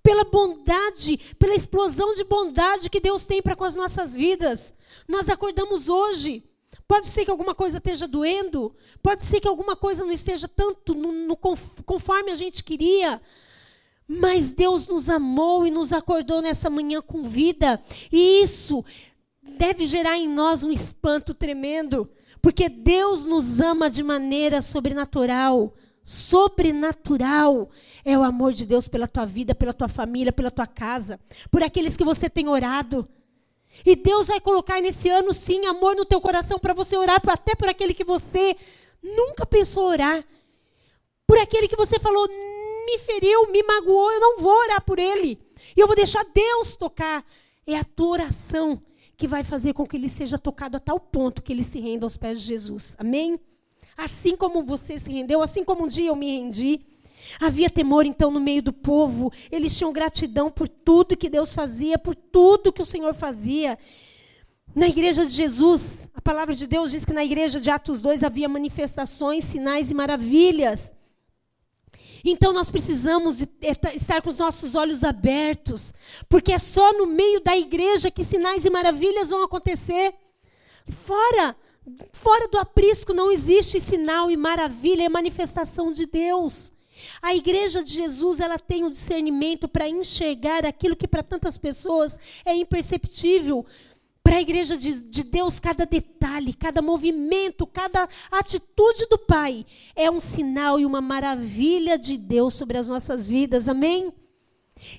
pela bondade, pela explosão de bondade que Deus tem para com as nossas vidas. Nós acordamos hoje. Pode ser que alguma coisa esteja doendo, pode ser que alguma coisa não esteja tanto no, no, conforme a gente queria, mas Deus nos amou e nos acordou nessa manhã com vida, e isso deve gerar em nós um espanto tremendo, porque Deus nos ama de maneira sobrenatural sobrenatural é o amor de Deus pela tua vida, pela tua família, pela tua casa, por aqueles que você tem orado. E Deus vai colocar nesse ano, sim, amor no teu coração para você orar até por aquele que você nunca pensou orar. Por aquele que você falou, me feriu, me magoou, eu não vou orar por ele. E eu vou deixar Deus tocar. É a tua oração que vai fazer com que ele seja tocado a tal ponto que ele se renda aos pés de Jesus. Amém? Assim como você se rendeu, assim como um dia eu me rendi. Havia temor então no meio do povo. Eles tinham gratidão por tudo que Deus fazia, por tudo que o Senhor fazia. Na igreja de Jesus, a palavra de Deus diz que na igreja de Atos 2 havia manifestações, sinais e maravilhas. Então nós precisamos estar com os nossos olhos abertos, porque é só no meio da igreja que sinais e maravilhas vão acontecer. Fora Fora do aprisco não existe sinal e maravilha, é manifestação de Deus. A igreja de Jesus, ela tem o um discernimento para enxergar aquilo que para tantas pessoas é imperceptível. Para a igreja de, de, Deus, cada detalhe, cada movimento, cada atitude do Pai é um sinal e uma maravilha de Deus sobre as nossas vidas. Amém?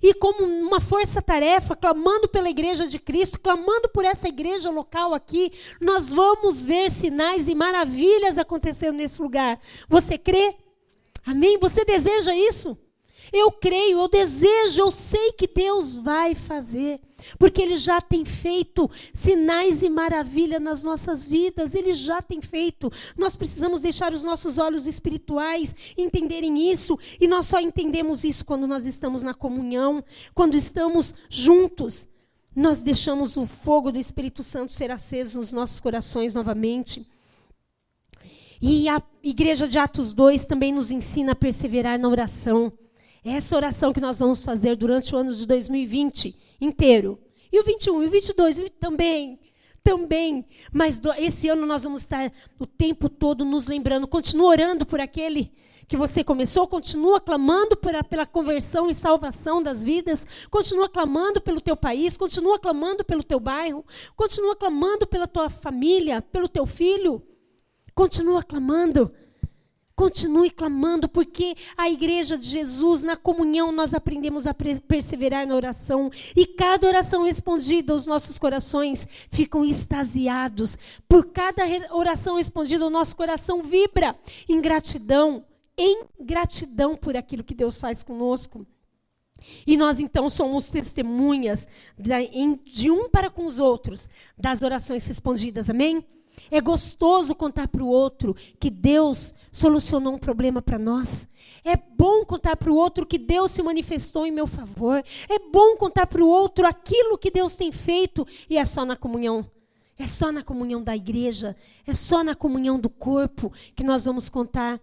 E como uma força-tarefa, clamando pela igreja de Cristo, clamando por essa igreja local aqui, nós vamos ver sinais e maravilhas acontecendo nesse lugar. Você crê? Amém? Você deseja isso? Eu creio, eu desejo, eu sei que Deus vai fazer. Porque Ele já tem feito sinais e maravilha nas nossas vidas, Ele já tem feito. Nós precisamos deixar os nossos olhos espirituais entenderem isso, e nós só entendemos isso quando nós estamos na comunhão, quando estamos juntos. Nós deixamos o fogo do Espírito Santo ser aceso nos nossos corações novamente. E a igreja de Atos 2 também nos ensina a perseverar na oração. Essa oração que nós vamos fazer durante o ano de 2020 inteiro. E o 21 e o 22 também. Também. Mas do, esse ano nós vamos estar o tempo todo nos lembrando. Continua orando por aquele que você começou, continua clamando pela conversão e salvação das vidas, continua clamando pelo teu país, continua clamando pelo teu bairro, continua clamando pela tua família, pelo teu filho. Continua clamando. Continue clamando, porque a igreja de Jesus, na comunhão, nós aprendemos a perseverar na oração. E cada oração respondida, os nossos corações ficam extasiados. Por cada oração respondida, o nosso coração vibra em gratidão, em gratidão por aquilo que Deus faz conosco. E nós então somos testemunhas de um para com os outros das orações respondidas, amém? É gostoso contar para o outro que Deus solucionou um problema para nós. É bom contar para o outro que Deus se manifestou em meu favor. É bom contar para o outro aquilo que Deus tem feito. E é só na comunhão. É só na comunhão da igreja. É só na comunhão do corpo que nós vamos contar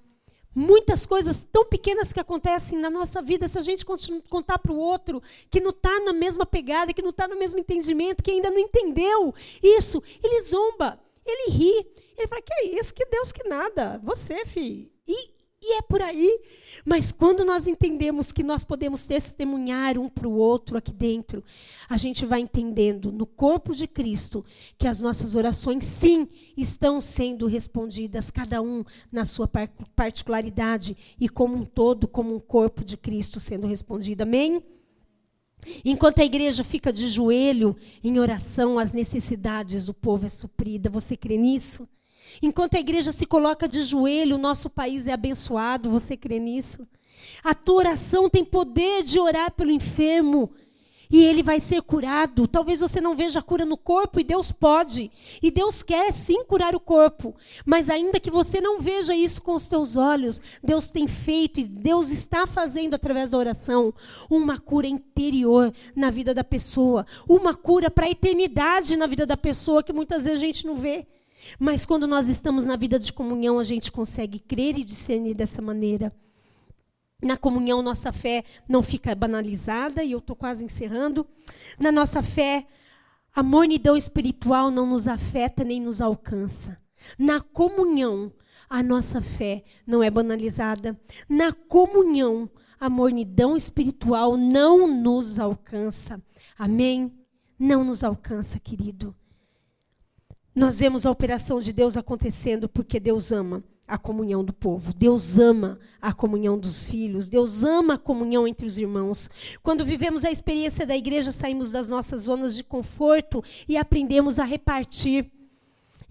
muitas coisas tão pequenas que acontecem na nossa vida, se a gente contar para o outro que não está na mesma pegada, que não está no mesmo entendimento, que ainda não entendeu isso, ele zomba. Ele ri. Ele fala: Que é isso? Que Deus que nada. Você, filho. E, e é por aí. Mas quando nós entendemos que nós podemos testemunhar um para o outro aqui dentro, a gente vai entendendo no corpo de Cristo que as nossas orações, sim, estão sendo respondidas, cada um na sua particularidade e como um todo, como um corpo de Cristo sendo respondido. Amém? Enquanto a igreja fica de joelho em oração, as necessidades do povo é suprida. Você crê nisso? Enquanto a igreja se coloca de joelho, o nosso país é abençoado. Você crê nisso? A tua oração tem poder de orar pelo enfermo, e ele vai ser curado. Talvez você não veja a cura no corpo e Deus pode. E Deus quer sim curar o corpo, mas ainda que você não veja isso com os teus olhos, Deus tem feito e Deus está fazendo através da oração uma cura interior na vida da pessoa, uma cura para a eternidade na vida da pessoa que muitas vezes a gente não vê. Mas quando nós estamos na vida de comunhão, a gente consegue crer e discernir dessa maneira. Na comunhão, nossa fé não fica banalizada, e eu estou quase encerrando. Na nossa fé, a mornidão espiritual não nos afeta nem nos alcança. Na comunhão, a nossa fé não é banalizada. Na comunhão, a mornidão espiritual não nos alcança. Amém? Não nos alcança, querido. Nós vemos a operação de Deus acontecendo porque Deus ama a comunhão do povo. Deus ama a comunhão dos filhos. Deus ama a comunhão entre os irmãos. Quando vivemos a experiência da igreja, saímos das nossas zonas de conforto e aprendemos a repartir.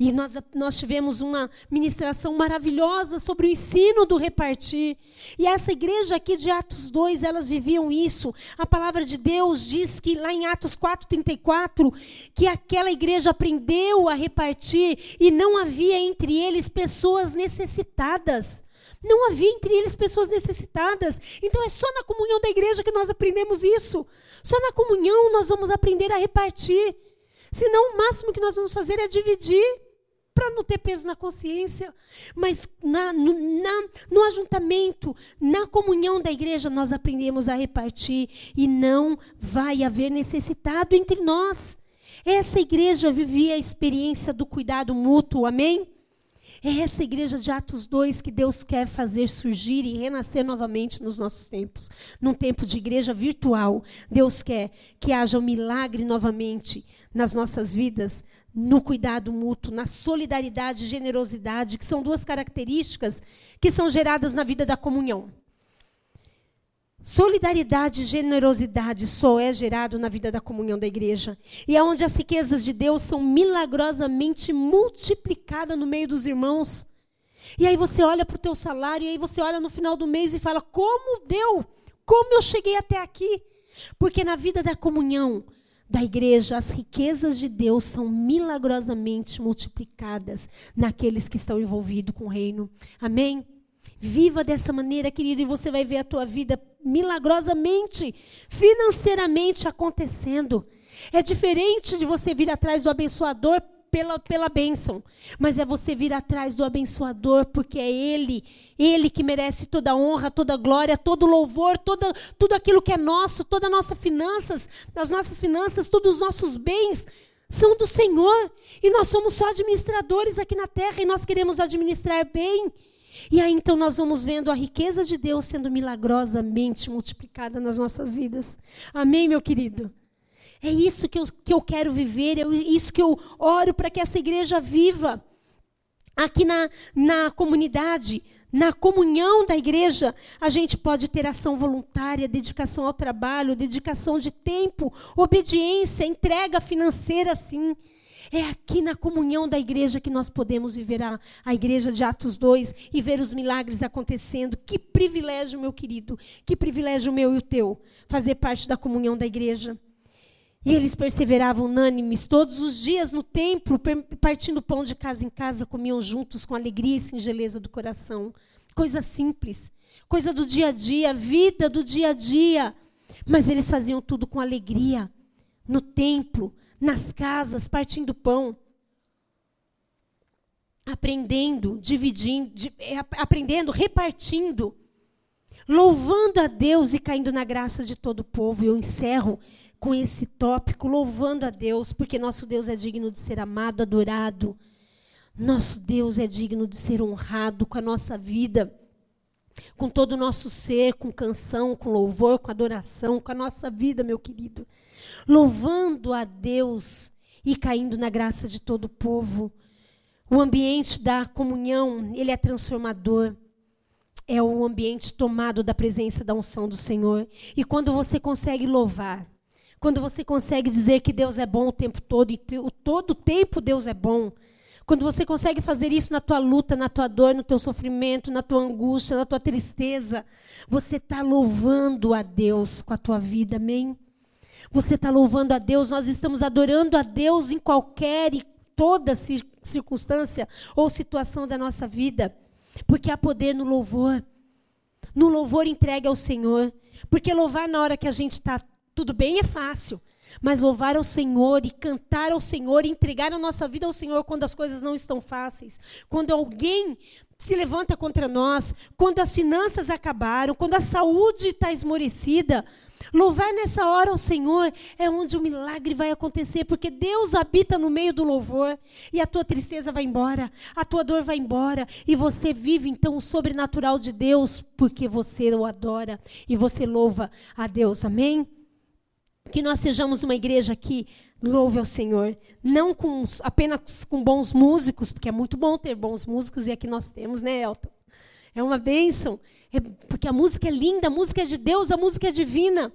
E nós, nós tivemos uma ministração maravilhosa sobre o ensino do repartir. E essa igreja aqui de Atos 2, elas viviam isso. A palavra de Deus diz que lá em Atos 4:34 que aquela igreja aprendeu a repartir e não havia entre eles pessoas necessitadas. Não havia entre eles pessoas necessitadas. Então é só na comunhão da igreja que nós aprendemos isso. Só na comunhão nós vamos aprender a repartir. Senão o máximo que nós vamos fazer é dividir para não ter peso na consciência. Mas na, no, na, no ajuntamento, na comunhão da igreja, nós aprendemos a repartir e não vai haver necessitado entre nós. Essa igreja vivia a experiência do cuidado mútuo, amém? É essa igreja de Atos 2 que Deus quer fazer surgir e renascer novamente nos nossos tempos. Num tempo de igreja virtual, Deus quer que haja um milagre novamente nas nossas vidas, no cuidado mútuo, na solidariedade e generosidade, que são duas características que são geradas na vida da comunhão. Solidariedade e generosidade só é gerado na vida da comunhão da igreja. E é onde as riquezas de Deus são milagrosamente multiplicadas no meio dos irmãos. E aí você olha para o teu salário, e aí você olha no final do mês e fala: como deu? Como eu cheguei até aqui? Porque na vida da comunhão da igreja, as riquezas de Deus são milagrosamente multiplicadas naqueles que estão envolvidos com o reino. Amém? Viva dessa maneira, querido, e você vai ver a tua vida milagrosamente, financeiramente acontecendo. É diferente de você vir atrás do abençoador pela, pela bênção, mas é você vir atrás do abençoador, porque é Ele, Ele que merece toda honra, toda glória, todo louvor, toda, tudo aquilo que é nosso, todas as nossas finanças, as nossas finanças, todos os nossos bens são do Senhor. E nós somos só administradores aqui na terra e nós queremos administrar bem. E aí então nós vamos vendo a riqueza de Deus sendo milagrosamente multiplicada nas nossas vidas. Amém, meu querido? É isso que eu, que eu quero viver, é isso que eu oro para que essa igreja viva. Aqui na, na comunidade, na comunhão da igreja, a gente pode ter ação voluntária, dedicação ao trabalho, dedicação de tempo, obediência, entrega financeira, sim. É aqui na comunhão da igreja que nós podemos viver a, a igreja de Atos 2 e ver os milagres acontecendo. Que privilégio, meu querido, que privilégio meu e o teu, fazer parte da comunhão da igreja. E eles perseveravam unânimes todos os dias no templo, partindo pão de casa em casa, comiam juntos com alegria e singeleza do coração. Coisa simples, coisa do dia a dia, vida do dia a dia. Mas eles faziam tudo com alegria. No templo, nas casas, partindo pão, aprendendo, dividindo, é, aprendendo, repartindo, louvando a Deus e caindo na graça de todo o povo. Eu encerro com esse tópico, louvando a Deus, porque nosso Deus é digno de ser amado, adorado. Nosso Deus é digno de ser honrado com a nossa vida, com todo o nosso ser, com canção, com louvor, com adoração, com a nossa vida, meu querido louvando a Deus e caindo na graça de todo o povo. O ambiente da comunhão, ele é transformador. É o ambiente tomado da presença da unção do Senhor. E quando você consegue louvar, quando você consegue dizer que Deus é bom o tempo todo, e todo o tempo Deus é bom, quando você consegue fazer isso na tua luta, na tua dor, no teu sofrimento, na tua angústia, na tua tristeza, você está louvando a Deus com a tua vida, amém? Você está louvando a Deus, nós estamos adorando a Deus em qualquer e toda circunstância ou situação da nossa vida, porque há poder no louvor. No louvor entregue ao Senhor. Porque louvar na hora que a gente está tudo bem é fácil. Mas louvar ao Senhor e cantar ao Senhor, e entregar a nossa vida ao Senhor quando as coisas não estão fáceis, quando alguém se levanta contra nós, quando as finanças acabaram, quando a saúde está esmorecida, Louvar nessa hora ao Senhor é onde o milagre vai acontecer, porque Deus habita no meio do louvor e a tua tristeza vai embora, a tua dor vai embora e você vive então o sobrenatural de Deus porque você o adora e você louva a Deus. Amém? Que nós sejamos uma igreja que louve ao Senhor, não com, apenas com bons músicos, porque é muito bom ter bons músicos e aqui nós temos, né, Elton? É uma bênção, é, porque a música é linda, a música é de Deus, a música é divina.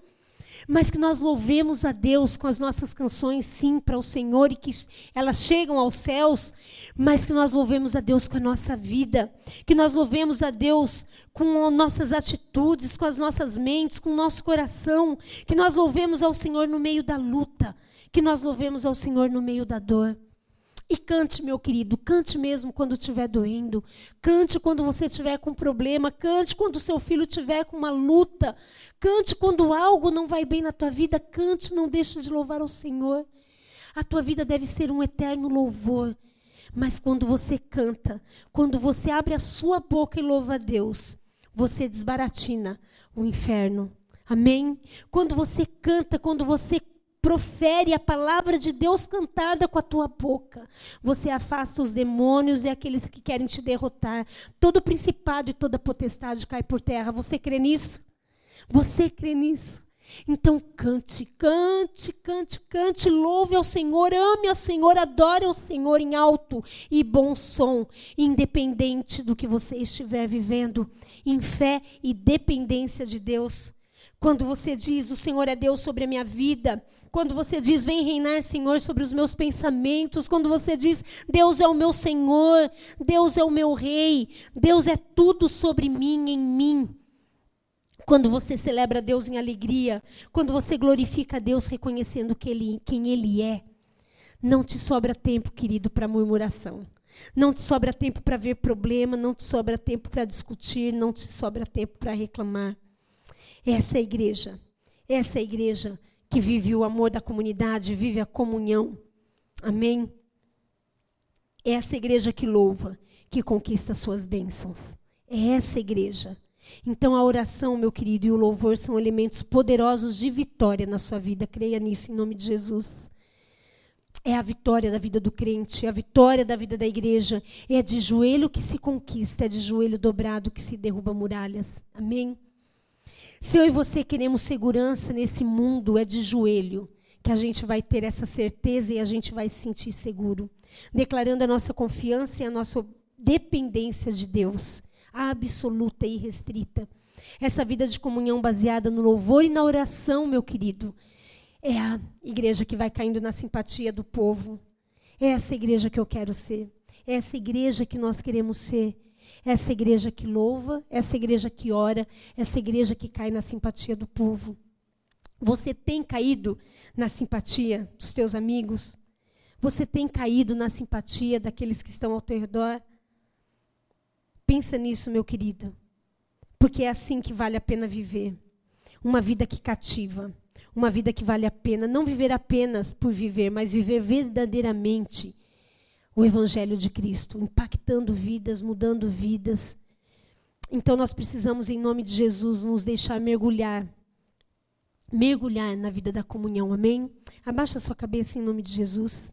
Mas que nós louvemos a Deus com as nossas canções, sim, para o Senhor, e que elas chegam aos céus, mas que nós louvemos a Deus com a nossa vida, que nós louvemos a Deus com nossas atitudes, com as nossas mentes, com o nosso coração, que nós louvemos ao Senhor no meio da luta, que nós louvemos ao Senhor no meio da dor. E cante, meu querido, cante mesmo quando estiver doendo. Cante quando você estiver com problema. Cante quando seu filho estiver com uma luta. Cante quando algo não vai bem na tua vida. Cante, não deixe de louvar ao Senhor. A tua vida deve ser um eterno louvor. Mas quando você canta, quando você abre a sua boca e louva a Deus, você desbaratina o inferno. Amém? Quando você canta, quando você profere a palavra de Deus cantada com a tua boca, você afasta os demônios e aqueles que querem te derrotar. Todo principado e toda potestade cai por terra. Você crê nisso? Você crê nisso? Então cante, cante, cante, cante, louve ao Senhor, ame ao Senhor, adore ao Senhor em alto e bom som, independente do que você estiver vivendo, em fé e dependência de Deus. Quando você diz, o Senhor é Deus sobre a minha vida, quando você diz, vem reinar, Senhor, sobre os meus pensamentos, quando você diz, Deus é o meu Senhor, Deus é o meu Rei, Deus é tudo sobre mim, em mim. Quando você celebra Deus em alegria, quando você glorifica Deus reconhecendo que ele, quem Ele é, não te sobra tempo, querido, para murmuração. Não te sobra tempo para ver problema, não te sobra tempo para discutir, não te sobra tempo para reclamar. Essa é a igreja. Essa é a igreja que vive o amor da comunidade, vive a comunhão. Amém? Essa é a igreja que louva, que conquista suas bênçãos. É essa igreja. Então a oração, meu querido, e o louvor são elementos poderosos de vitória na sua vida. Creia nisso em nome de Jesus. É a vitória da vida do crente, é a vitória da vida da igreja. É de joelho que se conquista, é de joelho dobrado que se derruba muralhas. Amém? Se eu e você queremos segurança nesse mundo, é de joelho que a gente vai ter essa certeza e a gente vai se sentir seguro, declarando a nossa confiança e a nossa dependência de Deus absoluta e restrita. Essa vida de comunhão baseada no louvor e na oração, meu querido, é a igreja que vai caindo na simpatia do povo. É essa igreja que eu quero ser. É essa igreja que nós queremos ser. Essa igreja que louva, essa igreja que ora, essa igreja que cai na simpatia do povo. Você tem caído na simpatia dos teus amigos? Você tem caído na simpatia daqueles que estão ao teu redor? Pensa nisso, meu querido. Porque é assim que vale a pena viver. Uma vida que cativa. Uma vida que vale a pena. Não viver apenas por viver, mas viver verdadeiramente o Evangelho de Cristo, impactando vidas, mudando vidas. Então nós precisamos, em nome de Jesus, nos deixar mergulhar. Mergulhar na vida da comunhão, amém? Abaixa sua cabeça em nome de Jesus.